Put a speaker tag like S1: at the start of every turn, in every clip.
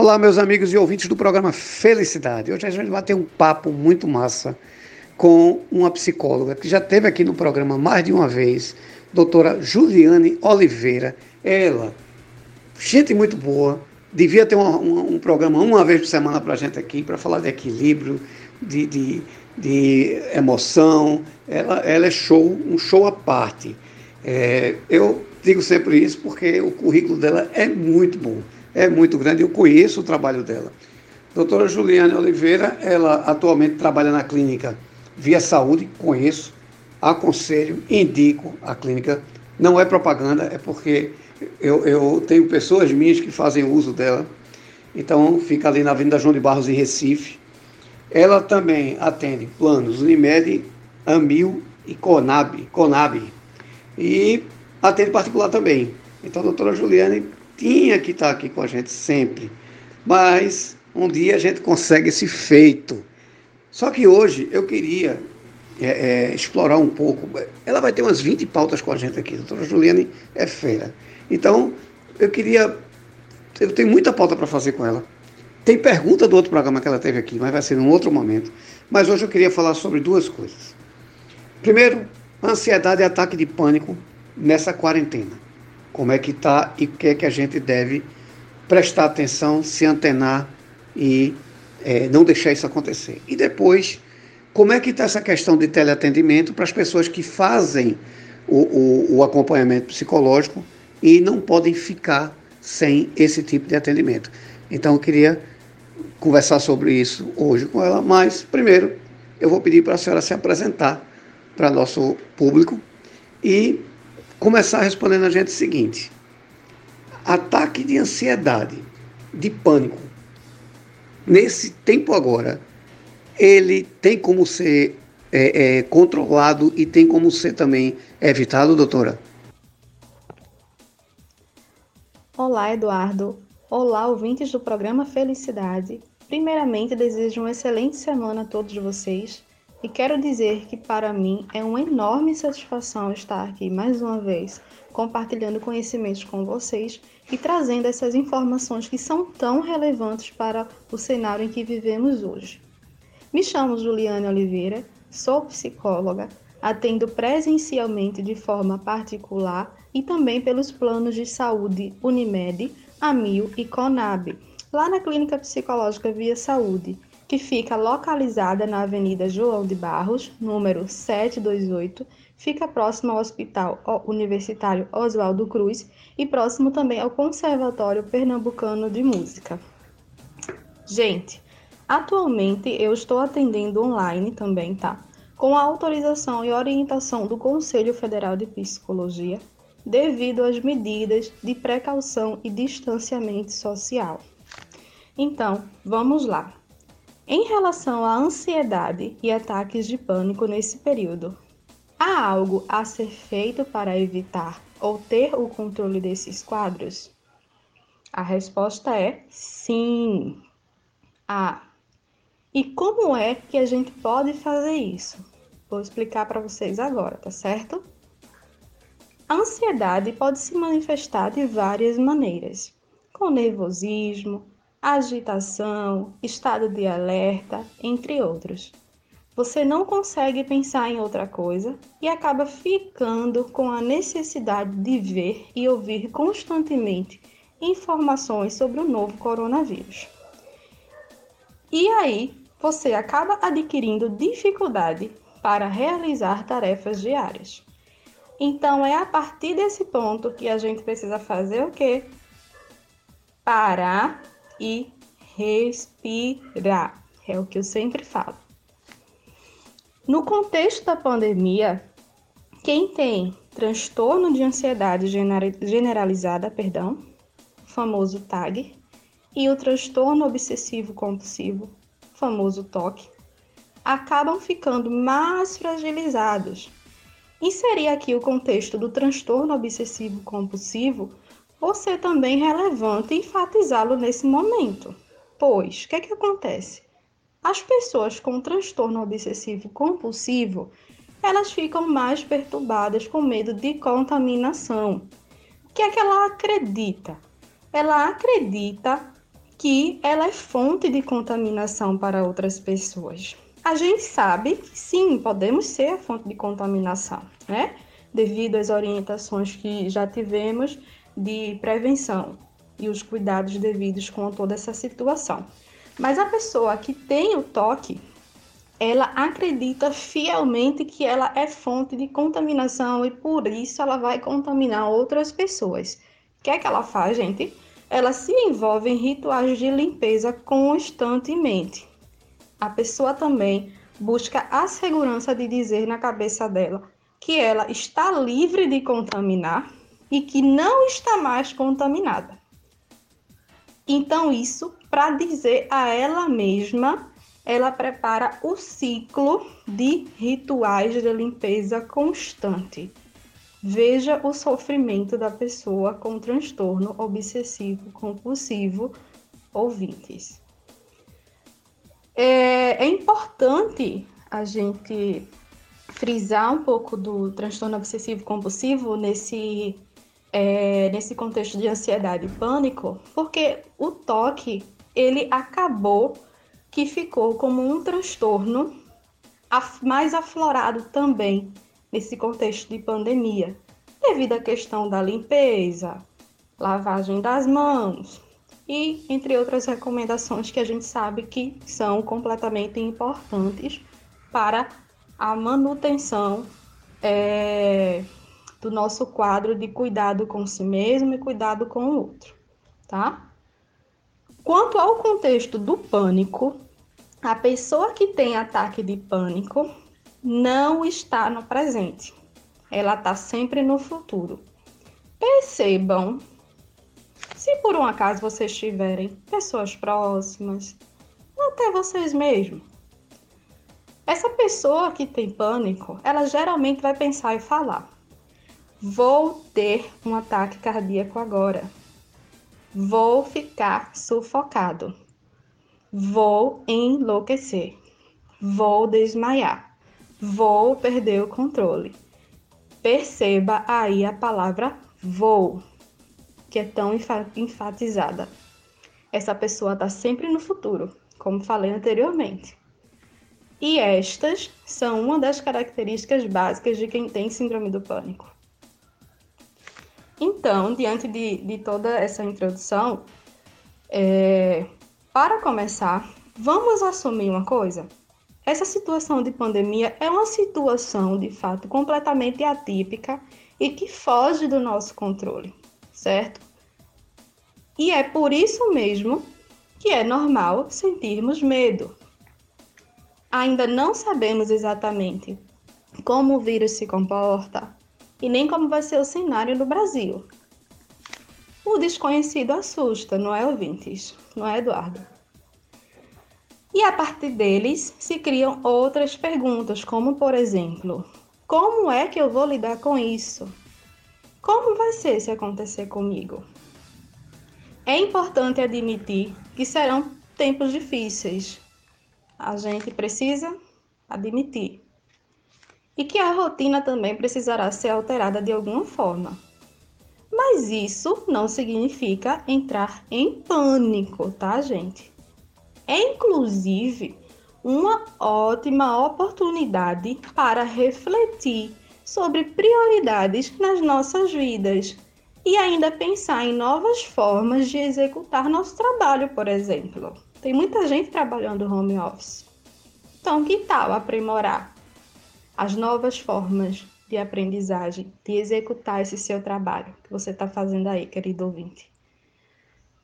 S1: Olá, meus amigos e ouvintes do programa Felicidade. Hoje a gente vai ter um papo muito massa com uma psicóloga que já esteve aqui no programa mais de uma vez, doutora Juliane Oliveira. Ela, gente muito boa, devia ter um programa uma vez por semana para a gente aqui, para falar de equilíbrio, de, de, de emoção. Ela, ela é show, um show à parte. É, eu digo sempre isso porque o currículo dela é muito bom é muito grande, eu conheço o trabalho dela. Doutora Juliane Oliveira, ela atualmente trabalha na clínica Via Saúde, conheço, aconselho, indico a clínica. Não é propaganda, é porque eu, eu tenho pessoas minhas que fazem uso dela. Então, fica ali na Avenida João de Barros, em Recife. Ela também atende planos Unimed, Amil e Conab, Conab. E atende particular também. Então, doutora Juliane tinha que estar aqui com a gente sempre. Mas um dia a gente consegue esse feito. Só que hoje eu queria é, é, explorar um pouco. Ela vai ter umas 20 pautas com a gente aqui. A doutora Juliane é feira. Então, eu queria. Eu tenho muita pauta para fazer com ela. Tem pergunta do outro programa que ela teve aqui, mas vai ser num outro momento. Mas hoje eu queria falar sobre duas coisas. Primeiro, ansiedade e ataque de pânico nessa quarentena como é que está e o que é que a gente deve prestar atenção, se antenar e é, não deixar isso acontecer. E depois, como é que está essa questão de teleatendimento para as pessoas que fazem o, o, o acompanhamento psicológico e não podem ficar sem esse tipo de atendimento. Então eu queria conversar sobre isso hoje com ela, mas primeiro eu vou pedir para a senhora se apresentar para nosso público e começar respondendo a gente o seguinte: ataque de ansiedade, de pânico, nesse tempo agora, ele tem como ser é, é, controlado e tem como ser também evitado, doutora?
S2: Olá, Eduardo. Olá, ouvintes do programa Felicidade. Primeiramente, desejo uma excelente semana a todos vocês e quero dizer que para mim é uma enorme satisfação estar aqui mais uma vez, compartilhando conhecimentos com vocês e trazendo essas informações que são tão relevantes para o cenário em que vivemos hoje. Me chamo Juliane Oliveira, sou psicóloga, atendo presencialmente de forma particular e também pelos planos de saúde Unimed, Amil e Conab, lá na Clínica Psicológica Via Saúde, que fica localizada na Avenida João de Barros, número 728, fica próximo ao Hospital Universitário Oswaldo Cruz e próximo também ao Conservatório Pernambucano de Música. Gente, atualmente eu estou atendendo online também, tá? Com a autorização e orientação do Conselho Federal de Psicologia, devido às medidas de precaução e distanciamento social. Então, vamos lá. Em relação à ansiedade e ataques de pânico nesse período, há algo a ser feito para evitar ou ter o controle desses quadros? A resposta é sim. Ah, e como é que a gente pode fazer isso? Vou explicar para vocês agora, tá certo? A ansiedade pode se manifestar de várias maneiras, com nervosismo, agitação, estado de alerta, entre outros. Você não consegue pensar em outra coisa e acaba ficando com a necessidade de ver e ouvir constantemente informações sobre o novo coronavírus. E aí, você acaba adquirindo dificuldade para realizar tarefas diárias. Então é a partir desse ponto que a gente precisa fazer o quê? Parar e respirar. É o que eu sempre falo. No contexto da pandemia, quem tem transtorno de ansiedade generalizada, perdão, famoso TAG, e o transtorno obsessivo compulsivo, famoso TOC, acabam ficando mais fragilizados. Inserir aqui o contexto do transtorno obsessivo compulsivo você também relevante enfatizá-lo nesse momento. Pois, o que, é que acontece? As pessoas com transtorno obsessivo compulsivo, elas ficam mais perturbadas com medo de contaminação. O que é que ela acredita? Ela acredita que ela é fonte de contaminação para outras pessoas. A gente sabe que sim, podemos ser a fonte de contaminação, né? Devido às orientações que já tivemos de prevenção e os cuidados devidos com toda essa situação. Mas a pessoa que tem o toque, ela acredita fielmente que ela é fonte de contaminação e por isso ela vai contaminar outras pessoas. O que é que ela faz, gente? Ela se envolve em rituais de limpeza constantemente. A pessoa também busca a segurança de dizer na cabeça dela que ela está livre de contaminar e que não está mais contaminada. Então, isso para dizer a ela mesma, ela prepara o ciclo de rituais de limpeza constante. Veja o sofrimento da pessoa com transtorno obsessivo compulsivo ouvintes. É, é importante a gente frisar um pouco do transtorno obsessivo compulsivo nesse é, nesse contexto de ansiedade e pânico, porque o toque ele acabou que ficou como um transtorno mais aflorado também nesse contexto de pandemia, devido à questão da limpeza, lavagem das mãos e entre outras recomendações que a gente sabe que são completamente importantes para a manutenção é, do nosso quadro de cuidado com si mesmo e cuidado com o outro, tá? Quanto ao contexto do pânico, a pessoa que tem ataque de pânico não está no presente. Ela está sempre no futuro. Percebam, se por um acaso vocês tiverem pessoas próximas, até vocês mesmos, essa pessoa que tem pânico, ela geralmente vai pensar e falar: Vou ter um ataque cardíaco agora. Vou ficar sufocado. Vou enlouquecer. Vou desmaiar. Vou perder o controle. Perceba aí a palavra vou, que é tão enfatizada. Essa pessoa está sempre no futuro, como falei anteriormente. E estas são uma das características básicas de quem tem síndrome do pânico. Então, diante de, de toda essa introdução, é, para começar, vamos assumir uma coisa. Essa situação de pandemia é uma situação, de fato, completamente atípica e que foge do nosso controle, certo? E é por isso mesmo que é normal sentirmos medo. Ainda não sabemos exatamente como o vírus se comporta, e nem como vai ser o cenário no Brasil. O desconhecido assusta, não é, ouvintes? Não é, Eduardo? E a partir deles se criam outras perguntas, como por exemplo: como é que eu vou lidar com isso? Como vai ser se acontecer comigo? É importante admitir que serão tempos difíceis. A gente precisa admitir e que a rotina também precisará ser alterada de alguma forma. Mas isso não significa entrar em pânico, tá, gente? É inclusive uma ótima oportunidade para refletir sobre prioridades nas nossas vidas e ainda pensar em novas formas de executar nosso trabalho, por exemplo. Tem muita gente trabalhando home office. Então, que tal aprimorar as novas formas de aprendizagem, de executar esse seu trabalho que você está fazendo aí, querido ouvinte.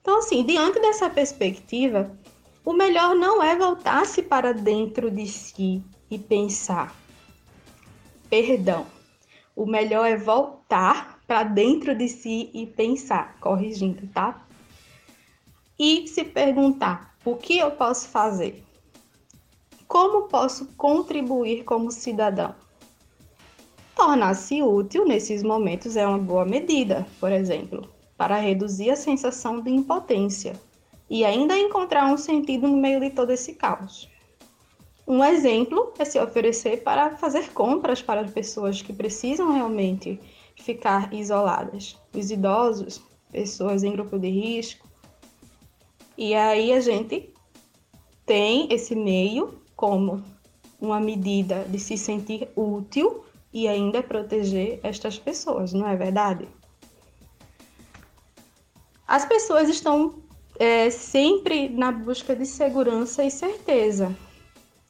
S2: Então, assim, diante dessa perspectiva, o melhor não é voltar-se para dentro de si e pensar. Perdão. O melhor é voltar para dentro de si e pensar, corrigindo, tá? E se perguntar: o que eu posso fazer? Como posso contribuir como cidadão? Tornar-se útil nesses momentos é uma boa medida, por exemplo, para reduzir a sensação de impotência e ainda encontrar um sentido no meio de todo esse caos. Um exemplo é se oferecer para fazer compras para as pessoas que precisam realmente ficar isoladas, os idosos, pessoas em grupo de risco. E aí a gente tem esse meio como uma medida de se sentir útil e ainda proteger estas pessoas, não é verdade? As pessoas estão é, sempre na busca de segurança e certeza.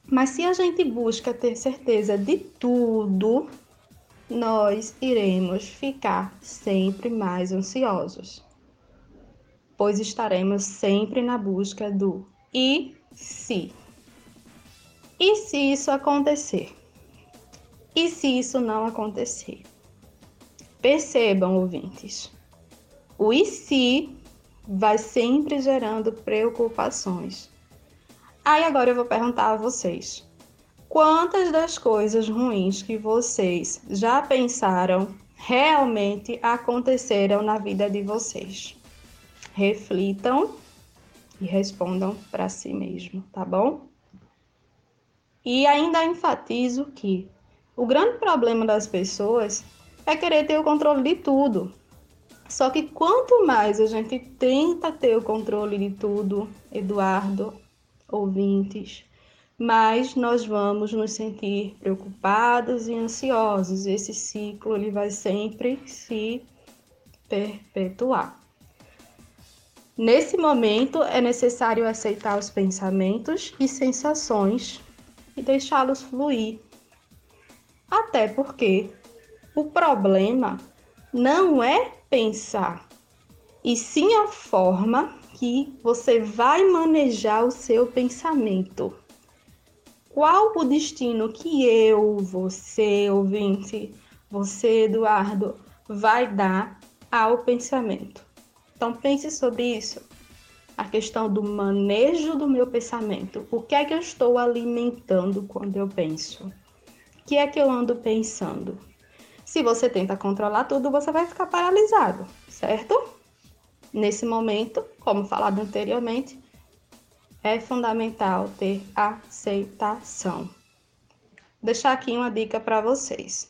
S2: Mas se a gente busca ter certeza de tudo, nós iremos ficar sempre mais ansiosos, pois estaremos sempre na busca do e se. E se isso acontecer? E se isso não acontecer? Percebam, ouvintes, o e se vai sempre gerando preocupações. Aí agora eu vou perguntar a vocês: quantas das coisas ruins que vocês já pensaram realmente aconteceram na vida de vocês? Reflitam e respondam para si mesmo, tá bom? E ainda enfatizo que o grande problema das pessoas é querer ter o controle de tudo. Só que quanto mais a gente tenta ter o controle de tudo, Eduardo, ouvintes, mais nós vamos nos sentir preocupados e ansiosos. Esse ciclo ele vai sempre se perpetuar. Nesse momento é necessário aceitar os pensamentos e sensações e deixá-los fluir até porque o problema não é pensar, e sim a forma que você vai manejar o seu pensamento. Qual o destino que eu, você, ouvinte, você, Eduardo, vai dar ao pensamento? Então pense sobre isso. A questão do manejo do meu pensamento. O que é que eu estou alimentando quando eu penso? que é que eu ando pensando? Se você tenta controlar tudo, você vai ficar paralisado, certo? Nesse momento, como falado anteriormente, é fundamental ter aceitação. Deixar aqui uma dica para vocês.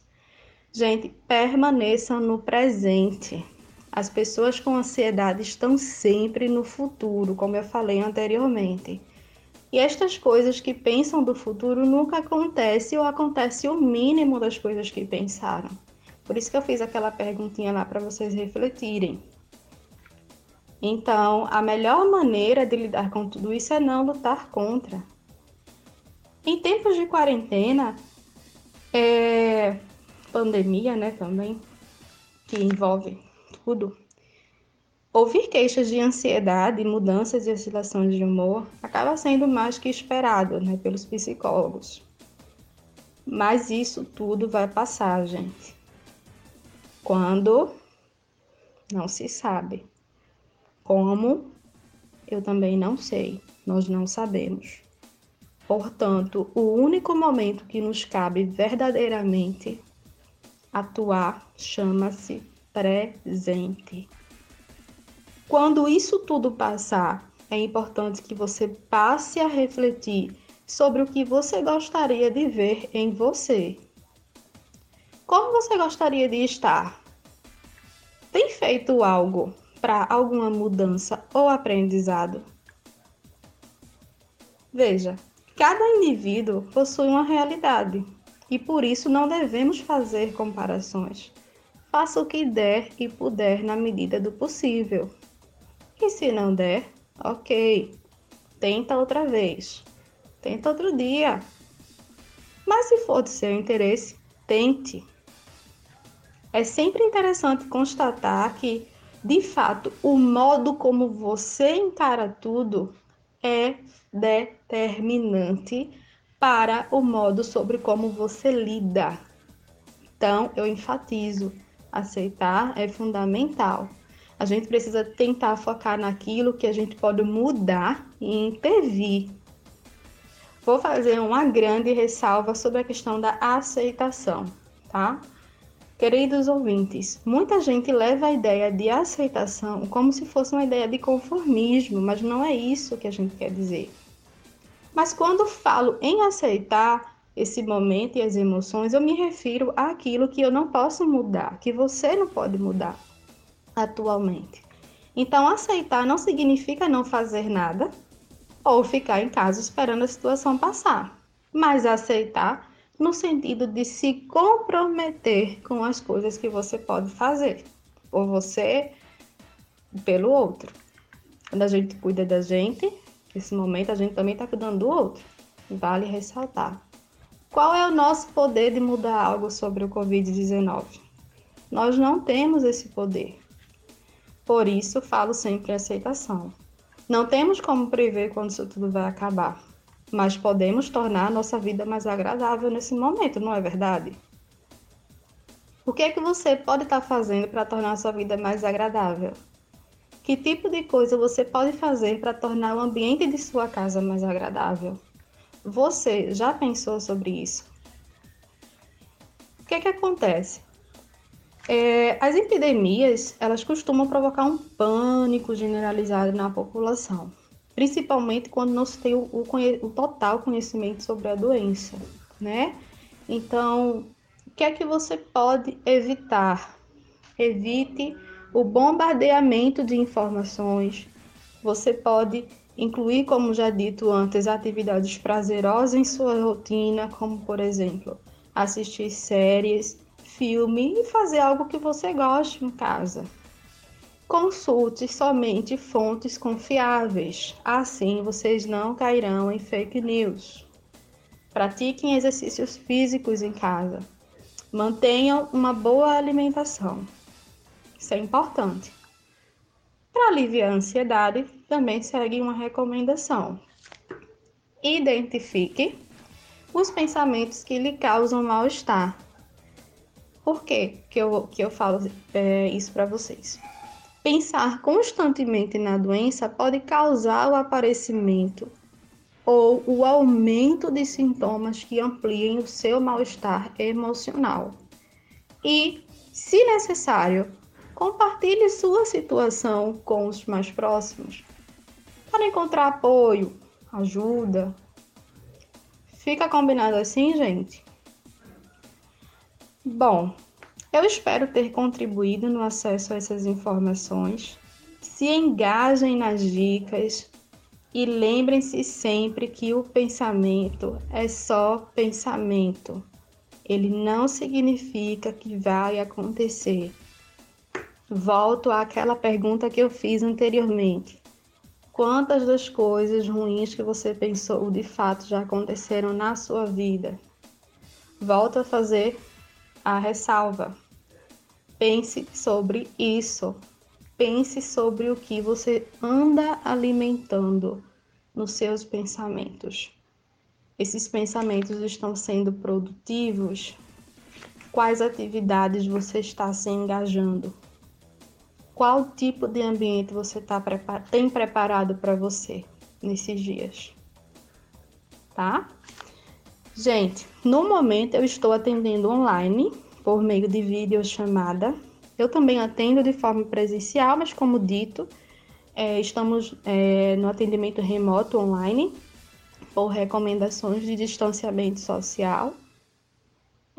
S2: Gente, permaneçam no presente. As pessoas com ansiedade estão sempre no futuro, como eu falei anteriormente. E estas coisas que pensam do futuro nunca acontecem ou acontece o mínimo das coisas que pensaram. Por isso que eu fiz aquela perguntinha lá para vocês refletirem. Então, a melhor maneira de lidar com tudo isso é não lutar contra. Em tempos de quarentena, é, pandemia, né, também, que envolve tudo, Ouvir queixas de ansiedade, mudanças e oscilações de humor acaba sendo mais que esperado né, pelos psicólogos. Mas isso tudo vai passar, gente. Quando não se sabe. Como eu também não sei, nós não sabemos. Portanto, o único momento que nos cabe verdadeiramente atuar chama-se presente. Quando isso tudo passar, é importante que você passe a refletir sobre o que você gostaria de ver em você. Como você gostaria de estar? Tem feito algo para alguma mudança ou aprendizado? Veja, cada indivíduo possui uma realidade e por isso não devemos fazer comparações. Faça o que der e puder na medida do possível. E se não der, ok, tenta outra vez, tenta outro dia. Mas se for do seu interesse, tente. É sempre interessante constatar que, de fato, o modo como você encara tudo é determinante para o modo sobre como você lida. Então, eu enfatizo: aceitar é fundamental. A gente precisa tentar focar naquilo que a gente pode mudar e intervir. Vou fazer uma grande ressalva sobre a questão da aceitação, tá? Queridos ouvintes, muita gente leva a ideia de aceitação como se fosse uma ideia de conformismo, mas não é isso que a gente quer dizer. Mas quando falo em aceitar esse momento e as emoções, eu me refiro àquilo que eu não posso mudar, que você não pode mudar atualmente. Então, aceitar não significa não fazer nada ou ficar em casa esperando a situação passar, mas aceitar no sentido de se comprometer com as coisas que você pode fazer, por você pelo outro. Quando a gente cuida da gente, nesse momento a gente também está cuidando do outro. Vale ressaltar. Qual é o nosso poder de mudar algo sobre o Covid-19? Nós não temos esse poder. Por isso, falo sempre em aceitação. Não temos como prever quando isso tudo vai acabar, mas podemos tornar a nossa vida mais agradável nesse momento, não é verdade? O que é que você pode estar fazendo para tornar a sua vida mais agradável? Que tipo de coisa você pode fazer para tornar o ambiente de sua casa mais agradável? Você já pensou sobre isso? O que é que acontece? É, as epidemias, elas costumam provocar um pânico generalizado na população, principalmente quando não se tem o, o, o total conhecimento sobre a doença, né? Então, o que é que você pode evitar? Evite o bombardeamento de informações. Você pode incluir, como já dito antes, atividades prazerosas em sua rotina, como por exemplo, assistir séries, filme e fazer algo que você goste em casa. Consulte somente fontes confiáveis, assim vocês não cairão em fake news. Pratiquem exercícios físicos em casa. Mantenham uma boa alimentação. Isso é importante. Para aliviar a ansiedade, também segue uma recomendação. Identifique os pensamentos que lhe causam mal-estar. Por que, que, eu, que eu falo é, isso para vocês? Pensar constantemente na doença pode causar o aparecimento ou o aumento de sintomas que ampliem o seu mal-estar emocional. E, se necessário, Compartilhe sua situação com os mais próximos para encontrar apoio, ajuda. Fica combinado assim, gente? Bom, eu espero ter contribuído no acesso a essas informações. Se engajem nas dicas e lembrem-se sempre que o pensamento é só pensamento. Ele não significa que vai acontecer volto àquela pergunta que eu fiz anteriormente. Quantas das coisas ruins que você pensou de fato já aconteceram na sua vida? Volto a fazer a ressalva. Pense sobre isso. Pense sobre o que você anda alimentando nos seus pensamentos. Esses pensamentos estão sendo produtivos? Quais atividades você está se engajando? Qual tipo de ambiente você tá prepar tem preparado para você nesses dias, tá? Gente, no momento eu estou atendendo online por meio de videochamada. Eu também atendo de forma presencial, mas como dito, é, estamos é, no atendimento remoto online por recomendações de distanciamento social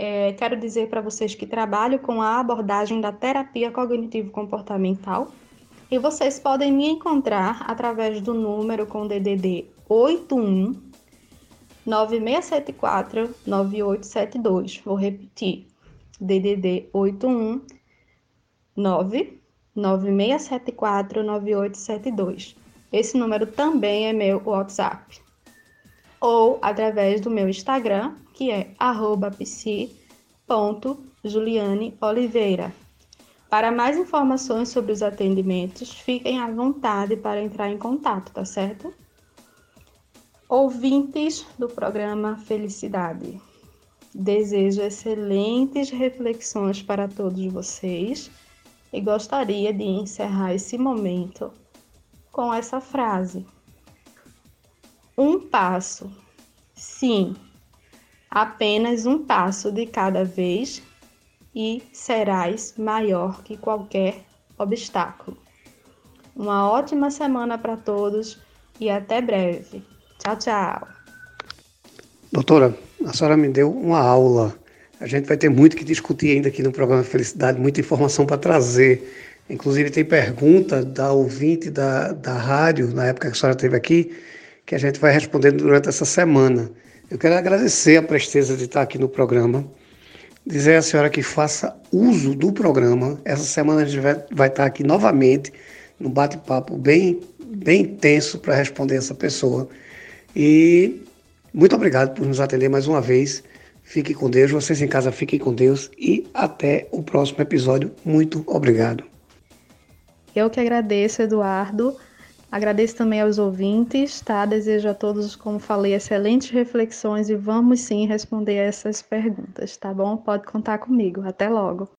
S2: é, quero dizer para vocês que trabalho com a abordagem da terapia cognitivo-comportamental e vocês podem me encontrar através do número com DDD 81 9674 9872. Vou repetir. DDD 81 9674 9872. Esse número também é meu WhatsApp ou através do meu Instagram, que é psi.julianeoliveira. Para mais informações sobre os atendimentos, fiquem à vontade para entrar em contato, tá certo? Ouvintes do programa Felicidade, desejo excelentes reflexões para todos vocês e gostaria de encerrar esse momento com essa frase um passo. Sim, apenas um passo de cada vez e serás maior que qualquer obstáculo. Uma ótima semana para todos e até breve. Tchau, tchau.
S1: Doutora, a senhora me deu uma aula. A gente vai ter muito que discutir ainda aqui no programa Felicidade, muita informação para trazer Inclusive tem pergunta da ouvinte da, da rádio, na época que a senhora esteve aqui, que a gente vai respondendo durante essa semana. Eu quero agradecer a presteza de estar aqui no programa, dizer à senhora que faça uso do programa. Essa semana a gente vai, estar aqui novamente, num bate-papo bem, bem intenso para responder essa pessoa. E muito obrigado por nos atender mais uma vez. Fique com Deus, vocês em casa fiquem com Deus e até o próximo episódio. Muito obrigado.
S2: Eu que agradeço, Eduardo. Agradeço também aos ouvintes, tá? Desejo a todos, como falei, excelentes reflexões e vamos sim responder essas perguntas, tá bom? Pode contar comigo. Até logo.